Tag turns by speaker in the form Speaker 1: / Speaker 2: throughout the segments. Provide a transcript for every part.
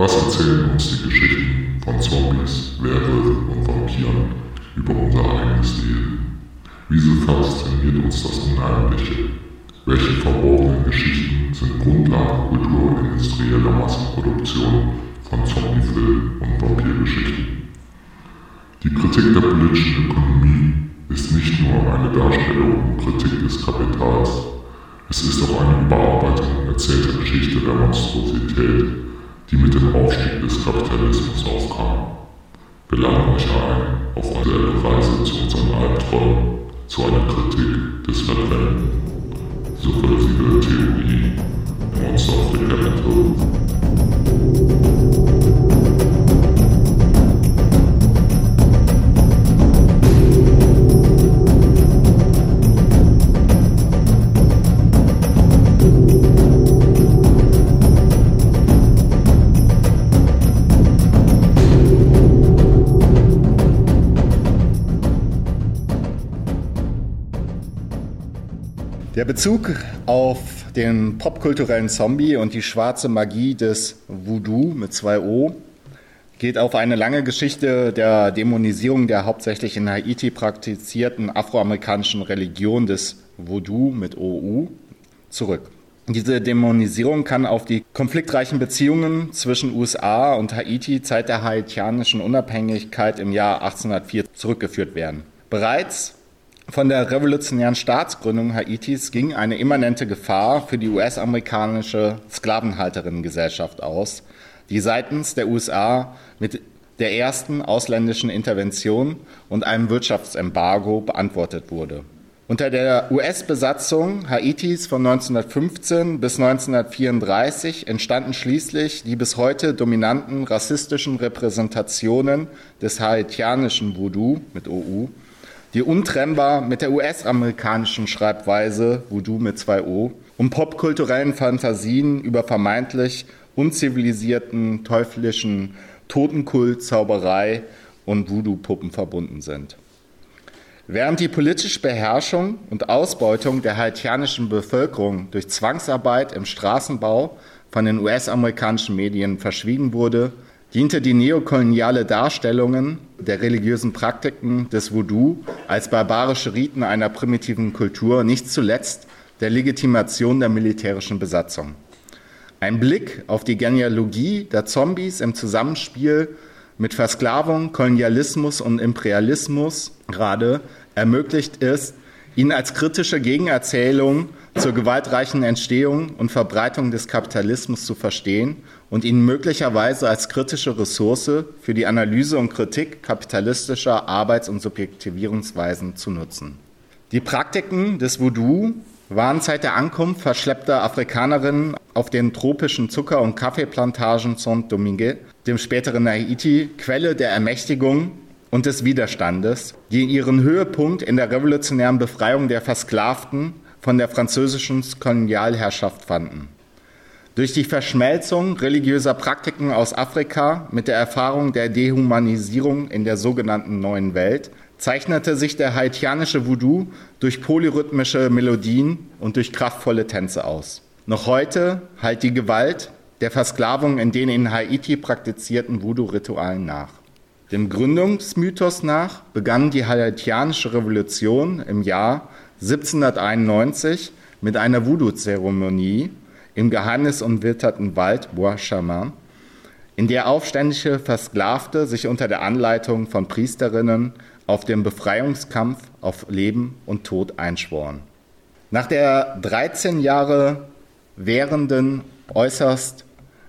Speaker 1: Was erzählen uns die Geschichten von Zombies, Werwölfen und Vampiren über unser eigenes Leben? Wieso fasziniert uns das Unheimliche? Welche verborgenen Geschichten sind Grundlage kulturindustrieller Massenproduktion von Zombiefilmen und Vampirgeschichten? Die Kritik der politischen Ökonomie ist nicht nur eine Darstellung und Kritik des Kapitals, es ist auch eine Bearbeitung erzählter Geschichte der Monstrosität, die mit dem Aufstieg des Kapitalismus aufkam. Wir laden euch ein auf eine Reise zu unseren Albträumen, zu einer Kritik des Verbrennenden. Subversive Theorie, Monster of the Capital.
Speaker 2: Der Bezug auf den popkulturellen Zombie und die schwarze Magie des Voodoo mit zwei O geht auf eine lange Geschichte der Dämonisierung der hauptsächlich in Haiti praktizierten afroamerikanischen Religion des Voodoo mit OU zurück. Diese Dämonisierung kann auf die konfliktreichen Beziehungen zwischen USA und Haiti Zeit der haitianischen Unabhängigkeit im Jahr 1804 zurückgeführt werden. Bereits von der revolutionären Staatsgründung Haitis ging eine immanente Gefahr für die US-amerikanische Sklavenhalterinnengesellschaft aus, die seitens der USA mit der ersten ausländischen Intervention und einem Wirtschaftsembargo beantwortet wurde. Unter der US-Besatzung Haitis von 1915 bis 1934 entstanden schließlich die bis heute dominanten rassistischen Repräsentationen des haitianischen Voodoo mit OU die untrennbar mit der US-amerikanischen Schreibweise Voodoo mit zwei O und popkulturellen Fantasien über vermeintlich unzivilisierten, teuflischen Totenkult, Zauberei und Voodoo-Puppen verbunden sind. Während die politische Beherrschung und Ausbeutung der haitianischen Bevölkerung durch Zwangsarbeit im Straßenbau von den US-amerikanischen Medien verschwiegen wurde, diente die neokoloniale Darstellungen der religiösen Praktiken des Voodoo als barbarische Riten einer primitiven Kultur nicht zuletzt der Legitimation der militärischen Besatzung. Ein Blick auf die Genealogie der Zombies im Zusammenspiel mit Versklavung, Kolonialismus und Imperialismus gerade ermöglicht es, ihn als kritische Gegenerzählung zur gewaltreichen Entstehung und Verbreitung des Kapitalismus zu verstehen und ihn möglicherweise als kritische Ressource für die Analyse und Kritik kapitalistischer Arbeits- und Subjektivierungsweisen zu nutzen. Die Praktiken des Voodoo waren seit der Ankunft verschleppter Afrikanerinnen auf den tropischen Zucker- und Kaffeeplantagen Saint-Domingue, dem späteren Haiti, Quelle der Ermächtigung und des Widerstandes, die ihren Höhepunkt in der revolutionären Befreiung der Versklavten von der französischen Kolonialherrschaft fanden. Durch die Verschmelzung religiöser Praktiken aus Afrika mit der Erfahrung der Dehumanisierung in der sogenannten Neuen Welt zeichnete sich der haitianische Voodoo durch polyrhythmische Melodien und durch kraftvolle Tänze aus. Noch heute halt die Gewalt der Versklavung in den in Haiti praktizierten Voodoo-Ritualen nach. Dem Gründungsmythos nach begann die haitianische Revolution im Jahr 1791 mit einer Voodoo-Zeremonie im geheimnis umwitterten Wald Bois Chamin, in der aufständische Versklavte sich unter der Anleitung von Priesterinnen auf den Befreiungskampf auf Leben und Tod einschworen. Nach der 13 Jahre währenden, äußerst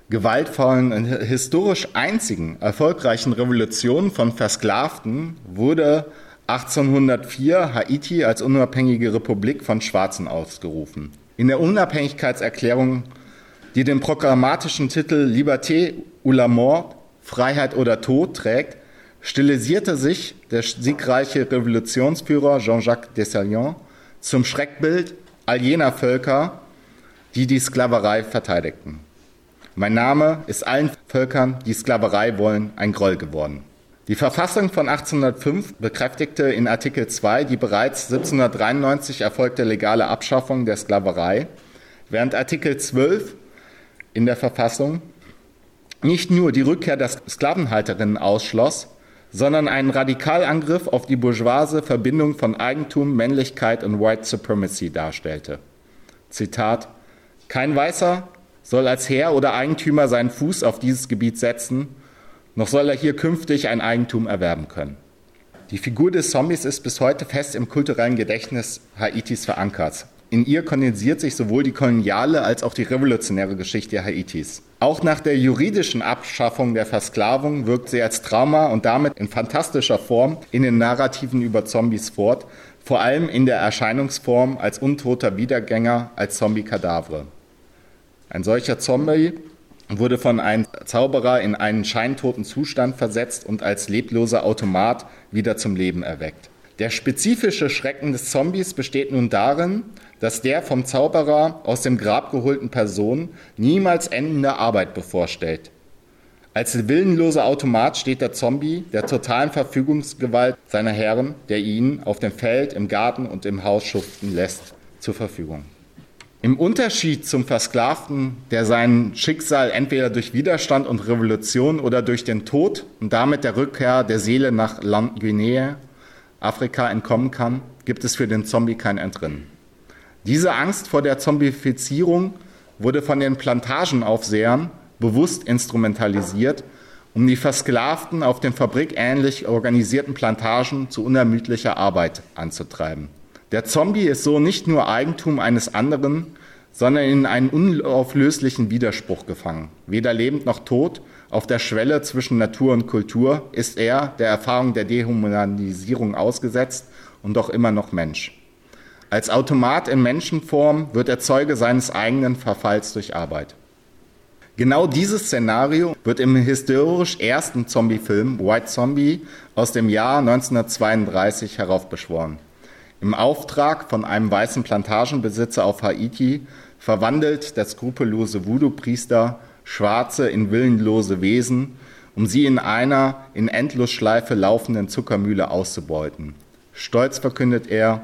Speaker 2: gewaltvollen und historisch einzigen erfolgreichen Revolution von Versklavten wurde 1804 Haiti als unabhängige Republik von Schwarzen ausgerufen. In der Unabhängigkeitserklärung, die den programmatischen Titel Liberté ou la mort, Freiheit oder Tod trägt, stilisierte sich der siegreiche Revolutionsführer Jean-Jacques Dessalines zum Schreckbild all jener Völker, die die Sklaverei verteidigten. Mein Name ist allen Völkern, die Sklaverei wollen, ein Groll geworden. Die Verfassung von 1805 bekräftigte in Artikel 2 die bereits 1793 erfolgte legale Abschaffung der Sklaverei, während Artikel 12 in der Verfassung nicht nur die Rückkehr der Sklavenhalterinnen ausschloss, sondern einen Radikalangriff auf die bourgeoise Verbindung von Eigentum, Männlichkeit und White Supremacy darstellte. Zitat Kein Weißer soll als Herr oder Eigentümer seinen Fuß auf dieses Gebiet setzen, noch soll er hier künftig ein Eigentum erwerben können. Die Figur des Zombies ist bis heute fest im kulturellen Gedächtnis Haitis verankert. In ihr kondensiert sich sowohl die koloniale als auch die revolutionäre Geschichte Haitis. Auch nach der juridischen Abschaffung der Versklavung wirkt sie als Trauma und damit in fantastischer Form in den Narrativen über Zombies fort, vor allem in der Erscheinungsform als untoter Wiedergänger, als Zombie-Kadavre. Ein solcher Zombie wurde von einem Zauberer in einen scheintoten Zustand versetzt und als lebloser Automat wieder zum Leben erweckt. Der spezifische Schrecken des Zombies besteht nun darin, dass der vom Zauberer aus dem Grab geholten Person niemals endende Arbeit bevorstellt. Als willenloser Automat steht der Zombie der totalen Verfügungsgewalt seiner Herren, der ihn auf dem Feld, im Garten und im Haus schuften lässt, zur Verfügung. Im Unterschied zum Versklavten, der sein Schicksal entweder durch Widerstand und Revolution oder durch den Tod und damit der Rückkehr der Seele nach Land Guinea, Afrika entkommen kann, gibt es für den Zombie kein Entrinnen. Diese Angst vor der Zombifizierung wurde von den Plantagenaufsehern bewusst instrumentalisiert, um die Versklavten auf den fabrikähnlich organisierten Plantagen zu unermüdlicher Arbeit anzutreiben. Der Zombie ist so nicht nur Eigentum eines anderen, sondern in einen unauflöslichen Widerspruch gefangen. Weder lebend noch tot, auf der Schwelle zwischen Natur und Kultur ist er der Erfahrung der Dehumanisierung ausgesetzt und doch immer noch Mensch. Als Automat in Menschenform wird er Zeuge seines eigenen Verfalls durch Arbeit. Genau dieses Szenario wird im historisch ersten Zombie-Film White Zombie aus dem Jahr 1932 heraufbeschworen. Im Auftrag von einem weißen Plantagenbesitzer auf Haiti verwandelt der skrupellose Voodoo-Priester Schwarze in willenlose Wesen, um sie in einer in Endlosschleife laufenden Zuckermühle auszubeuten. Stolz verkündet er,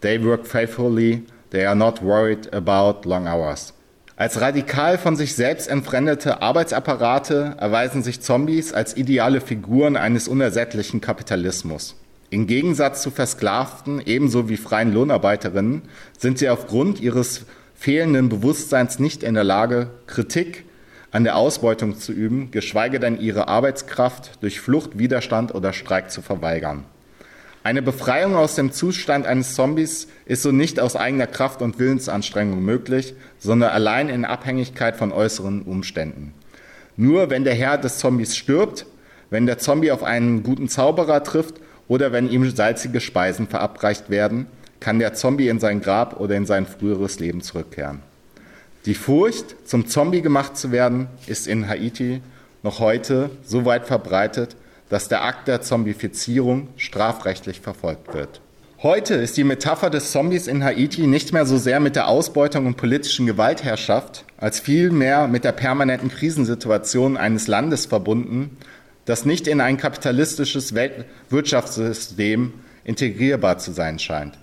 Speaker 2: They work faithfully, they are not worried about long hours. Als radikal von sich selbst entfremdete Arbeitsapparate erweisen sich Zombies als ideale Figuren eines unersättlichen Kapitalismus. Im Gegensatz zu Versklavten ebenso wie freien Lohnarbeiterinnen sind sie aufgrund ihres fehlenden Bewusstseins nicht in der Lage, Kritik an der Ausbeutung zu üben, geschweige denn ihre Arbeitskraft durch Flucht, Widerstand oder Streik zu verweigern. Eine Befreiung aus dem Zustand eines Zombies ist so nicht aus eigener Kraft und Willensanstrengung möglich, sondern allein in Abhängigkeit von äußeren Umständen. Nur wenn der Herr des Zombies stirbt, wenn der Zombie auf einen guten Zauberer trifft oder wenn ihm salzige Speisen verabreicht werden, kann der Zombie in sein Grab oder in sein früheres Leben zurückkehren. Die Furcht, zum Zombie gemacht zu werden, ist in Haiti noch heute so weit verbreitet, dass der Akt der Zombifizierung strafrechtlich verfolgt wird. Heute ist die Metapher des Zombies in Haiti nicht mehr so sehr mit der Ausbeutung und politischen Gewaltherrschaft, als vielmehr mit der permanenten Krisensituation eines Landes verbunden, das nicht in ein kapitalistisches Weltwirtschaftssystem integrierbar zu sein scheint.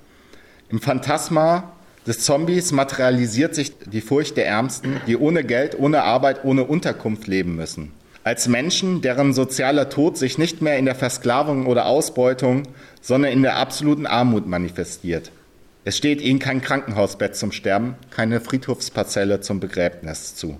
Speaker 2: Im Phantasma des Zombies materialisiert sich die Furcht der Ärmsten, die ohne Geld, ohne Arbeit, ohne Unterkunft leben müssen als Menschen, deren sozialer Tod sich nicht mehr in der Versklavung oder Ausbeutung, sondern in der absoluten Armut manifestiert. Es steht ihnen kein Krankenhausbett zum Sterben, keine Friedhofsparzelle zum Begräbnis zu.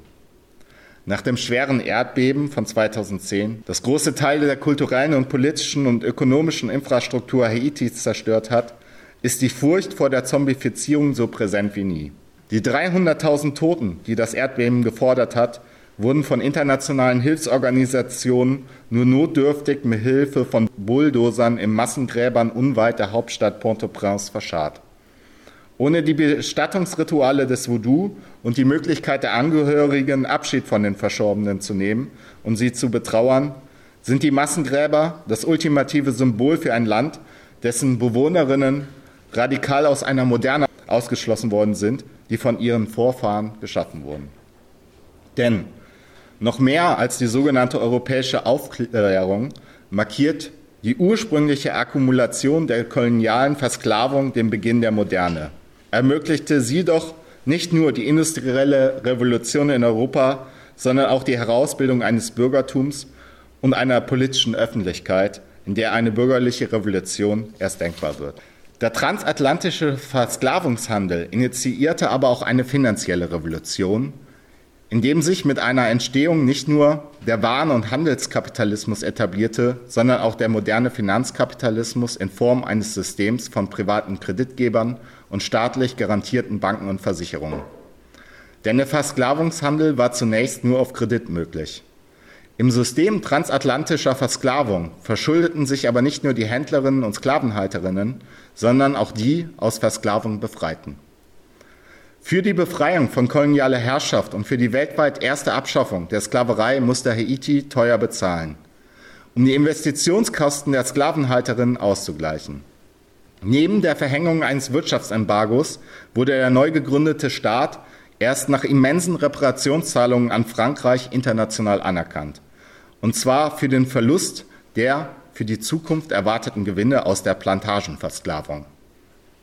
Speaker 2: Nach dem schweren Erdbeben von 2010, das große Teile der kulturellen und politischen und ökonomischen Infrastruktur Haitis zerstört hat, ist die Furcht vor der Zombifizierung so präsent wie nie. Die 300.000 Toten, die das Erdbeben gefordert hat, wurden von internationalen Hilfsorganisationen nur notdürftig mit Hilfe von Bulldozern in Massengräbern unweit der Hauptstadt Port-au-Prince verscharrt. Ohne die Bestattungsrituale des Voodoo und die Möglichkeit der Angehörigen Abschied von den Verstorbenen zu nehmen und sie zu betrauern, sind die Massengräber das ultimative Symbol für ein Land, dessen Bewohnerinnen radikal aus einer Moderne ausgeschlossen worden sind, die von ihren Vorfahren geschaffen wurden. Denn noch mehr als die sogenannte europäische Aufklärung markiert die ursprüngliche Akkumulation der kolonialen Versklavung den Beginn der Moderne. Ermöglichte sie doch nicht nur die industrielle Revolution in Europa, sondern auch die Herausbildung eines Bürgertums und einer politischen Öffentlichkeit, in der eine bürgerliche Revolution erst denkbar wird. Der transatlantische Versklavungshandel initiierte aber auch eine finanzielle Revolution, in dem sich mit einer Entstehung nicht nur der Waren- und Handelskapitalismus etablierte, sondern auch der moderne Finanzkapitalismus in Form eines Systems von privaten Kreditgebern und staatlich garantierten Banken und Versicherungen. Denn der Versklavungshandel war zunächst nur auf Kredit möglich. Im System transatlantischer Versklavung verschuldeten sich aber nicht nur die Händlerinnen und Sklavenhalterinnen, sondern auch die aus Versklavung Befreiten. Für die Befreiung von kolonialer Herrschaft und für die weltweit erste Abschaffung der Sklaverei musste Haiti teuer bezahlen, um die Investitionskosten der Sklavenhalterinnen auszugleichen. Neben der Verhängung eines Wirtschaftsembargos wurde der neu gegründete Staat erst nach immensen Reparationszahlungen an Frankreich international anerkannt. Und zwar für den Verlust der für die Zukunft erwarteten Gewinne aus der Plantagenversklavung.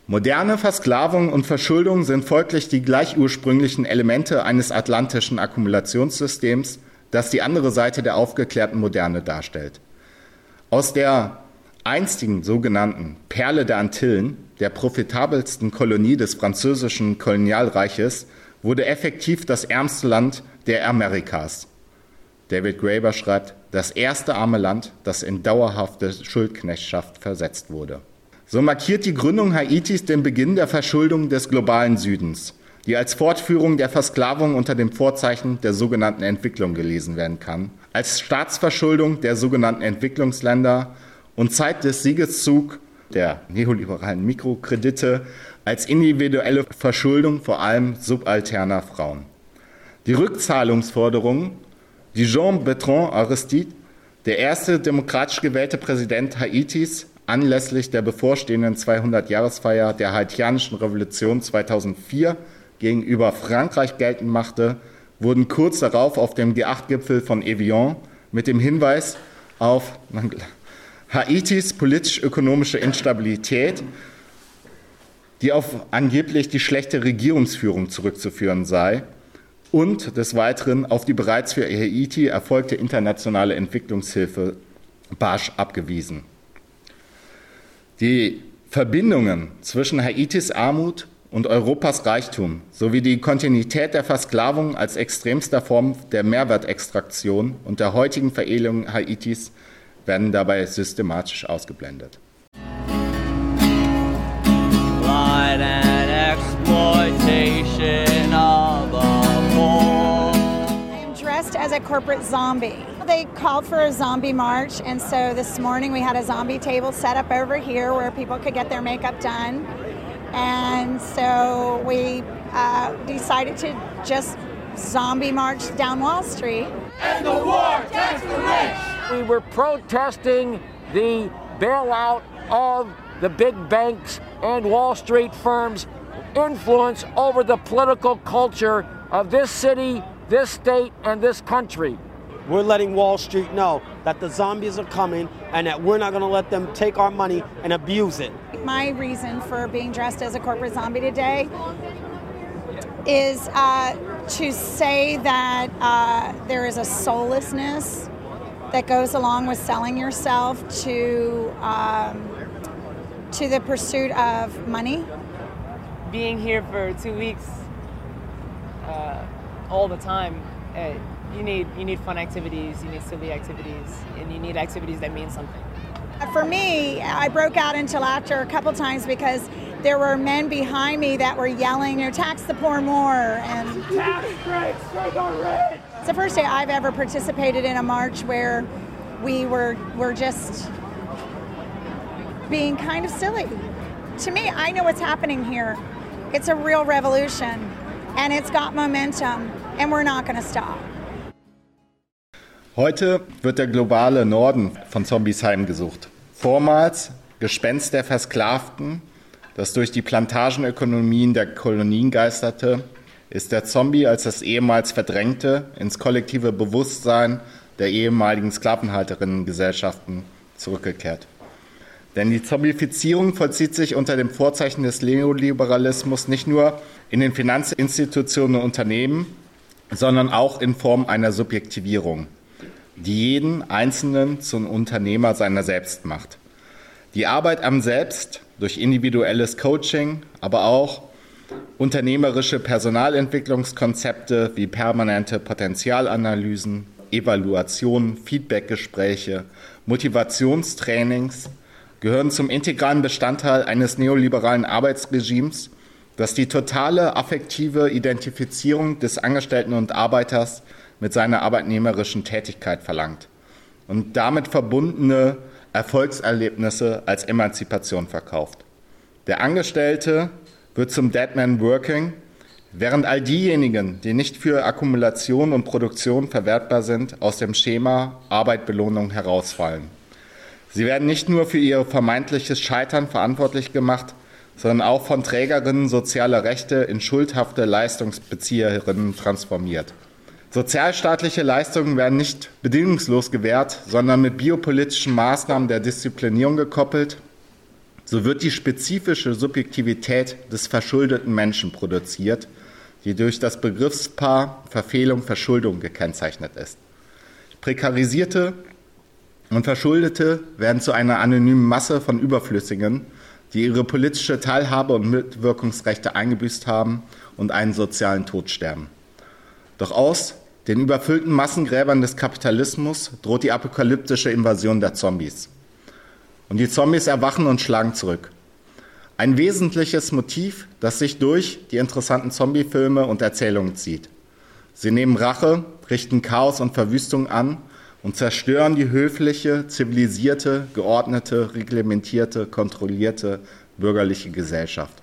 Speaker 2: Moderne Versklavung und Verschuldung sind folglich die gleich ursprünglichen Elemente eines atlantischen Akkumulationssystems, das die andere Seite der aufgeklärten Moderne darstellt. Aus der einstigen sogenannten Perle der Antillen, der profitabelsten Kolonie des französischen Kolonialreiches, wurde effektiv das ärmste Land der Amerikas. David Graeber schreibt, das erste arme Land, das in dauerhafte Schuldknechtschaft versetzt wurde. So markiert die Gründung Haitis den Beginn der Verschuldung des globalen Südens, die als Fortführung der Versklavung unter dem Vorzeichen der sogenannten Entwicklung gelesen werden kann, als Staatsverschuldung der sogenannten Entwicklungsländer und Zeit des Siegeszug der neoliberalen Mikrokredite als individuelle Verschuldung vor allem subalterner Frauen. Die Rückzahlungsforderungen, die Jean Bertrand Aristide, der erste demokratisch gewählte Präsident Haitis, anlässlich der bevorstehenden 200-Jahresfeier der haitianischen Revolution 2004 gegenüber Frankreich geltend machte, wurden kurz darauf auf dem G8-Gipfel von Evian mit dem Hinweis auf Haitis politisch-ökonomische Instabilität, die auf angeblich die schlechte Regierungsführung zurückzuführen sei, und des Weiteren auf die bereits für Haiti erfolgte internationale Entwicklungshilfe barsch abgewiesen. Die Verbindungen zwischen Haitis Armut und Europas Reichtum sowie die Kontinuität der Versklavung als extremster Form der Mehrwertextraktion und der heutigen Veredelung Haitis werden dabei systematisch ausgeblendet.
Speaker 3: Poor. I'm dressed as a corporate zombie. They called for a zombie march, and so this morning we had a zombie table set up over here where people could get their makeup done. And so we uh, decided to just zombie march down Wall Street. And the war
Speaker 4: tax the rich! We were protesting the bailout of the big banks and Wall Street firms' influence over the political culture of this city, this state, and this country.
Speaker 5: We're letting Wall Street know that the zombies are coming and that we're not going to let them take our money and abuse it.
Speaker 3: My reason for being dressed as a corporate zombie today is uh, to say that uh, there is a soullessness that goes along with selling yourself to um, to the pursuit of money.
Speaker 6: Being here for two weeks, uh, all the time. Uh, you need you need fun activities, you need silly activities, and you need activities that mean something.
Speaker 3: Uh, for me, I broke out into laughter a couple times because there were men behind me that were yelling, you know, tax the poor more and tax breaks for the rich. It's the first day I've ever participated in a march where we were were just being kind of silly. To me, I know what's happening here. It's a real revolution and it's got momentum and we're not going to stop.
Speaker 2: Heute wird der globale Norden von Zombies heimgesucht. Vormals Gespenst der Versklavten, das durch die Plantagenökonomien der Kolonien geisterte, ist der Zombie als das ehemals verdrängte ins kollektive Bewusstsein der ehemaligen Sklavenhalterinnengesellschaften zurückgekehrt. Denn die Zombifizierung vollzieht sich unter dem Vorzeichen des Neoliberalismus nicht nur in den Finanzinstitutionen und Unternehmen, sondern auch in Form einer Subjektivierung, die jeden Einzelnen zum Unternehmer seiner selbst macht. Die Arbeit am Selbst durch individuelles Coaching, aber auch unternehmerische Personalentwicklungskonzepte wie permanente Potenzialanalysen, Evaluationen, Feedbackgespräche, Motivationstrainings gehören zum integralen Bestandteil eines neoliberalen Arbeitsregimes, das die totale affektive Identifizierung des Angestellten und Arbeiters mit seiner arbeitnehmerischen Tätigkeit verlangt und damit verbundene Erfolgserlebnisse als Emanzipation verkauft. Der Angestellte wird zum Deadman Working, während all diejenigen, die nicht für Akkumulation und Produktion verwertbar sind, aus dem Schema Arbeit, Belohnung herausfallen. Sie werden nicht nur für ihr vermeintliches Scheitern verantwortlich gemacht, sondern auch von Trägerinnen sozialer Rechte in schuldhafte Leistungsbezieherinnen transformiert. Sozialstaatliche Leistungen werden nicht bedingungslos gewährt, sondern mit biopolitischen Maßnahmen der Disziplinierung gekoppelt. So wird die spezifische Subjektivität des verschuldeten Menschen produziert, die durch das Begriffspaar Verfehlung, Verschuldung gekennzeichnet ist. Prekarisierte und Verschuldete werden zu einer anonymen Masse von Überflüssigen, die ihre politische Teilhabe und Mitwirkungsrechte eingebüßt haben und einen sozialen Tod sterben. Doch aus den überfüllten Massengräbern des Kapitalismus droht die apokalyptische Invasion der Zombies. Und die Zombies erwachen und schlagen zurück. Ein wesentliches Motiv, das sich durch die interessanten Zombie-Filme und Erzählungen zieht. Sie nehmen Rache, richten Chaos und Verwüstung an und zerstören die höfliche, zivilisierte, geordnete, reglementierte, kontrollierte bürgerliche Gesellschaft.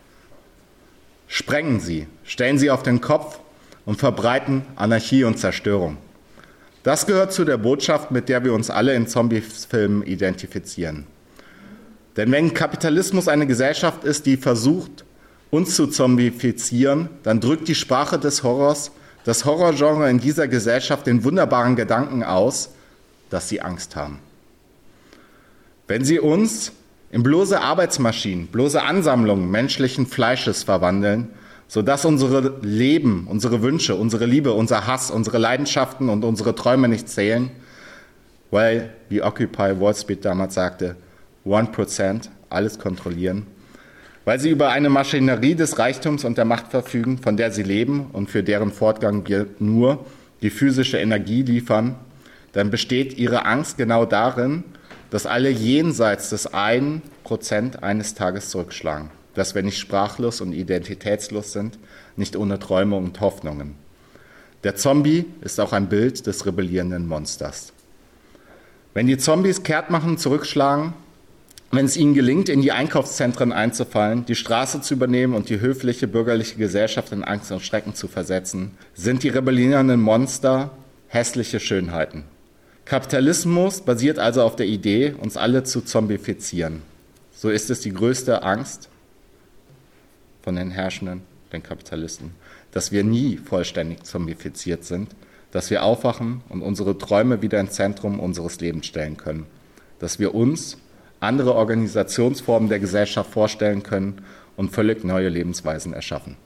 Speaker 2: Sprengen sie, stellen sie auf den Kopf und verbreiten Anarchie und Zerstörung. Das gehört zu der Botschaft, mit der wir uns alle in Zombie-Filmen identifizieren. Denn wenn Kapitalismus eine Gesellschaft ist, die versucht, uns zu zombifizieren, dann drückt die Sprache des Horrors, das Horrorgenre in dieser Gesellschaft den wunderbaren Gedanken aus, dass sie Angst haben. Wenn sie uns in bloße Arbeitsmaschinen, bloße Ansammlungen menschlichen Fleisches verwandeln, sodass unsere Leben, unsere Wünsche, unsere Liebe, unser Hass, unsere Leidenschaften und unsere Träume nicht zählen, weil, wie Occupy Wall Street damals sagte, 1% alles kontrollieren, weil sie über eine Maschinerie des Reichtums und der Macht verfügen, von der sie leben und für deren Fortgang wir nur die physische Energie liefern, dann besteht ihre Angst genau darin, dass alle jenseits des einen Prozent eines Tages zurückschlagen dass wir nicht sprachlos und identitätslos sind, nicht ohne Träume und Hoffnungen. Der Zombie ist auch ein Bild des rebellierenden Monsters. Wenn die Zombies kehrt machen, zurückschlagen, wenn es ihnen gelingt, in die Einkaufszentren einzufallen, die Straße zu übernehmen und die höfliche bürgerliche Gesellschaft in Angst und Schrecken zu versetzen, sind die rebellierenden Monster hässliche Schönheiten. Kapitalismus basiert also auf der Idee, uns alle zu zombifizieren. So ist es die größte Angst, von den Herrschenden, den Kapitalisten, dass wir nie vollständig zombifiziert sind, dass wir aufwachen und unsere Träume wieder ins Zentrum unseres Lebens stellen können, dass wir uns andere Organisationsformen der Gesellschaft vorstellen können und völlig neue Lebensweisen erschaffen.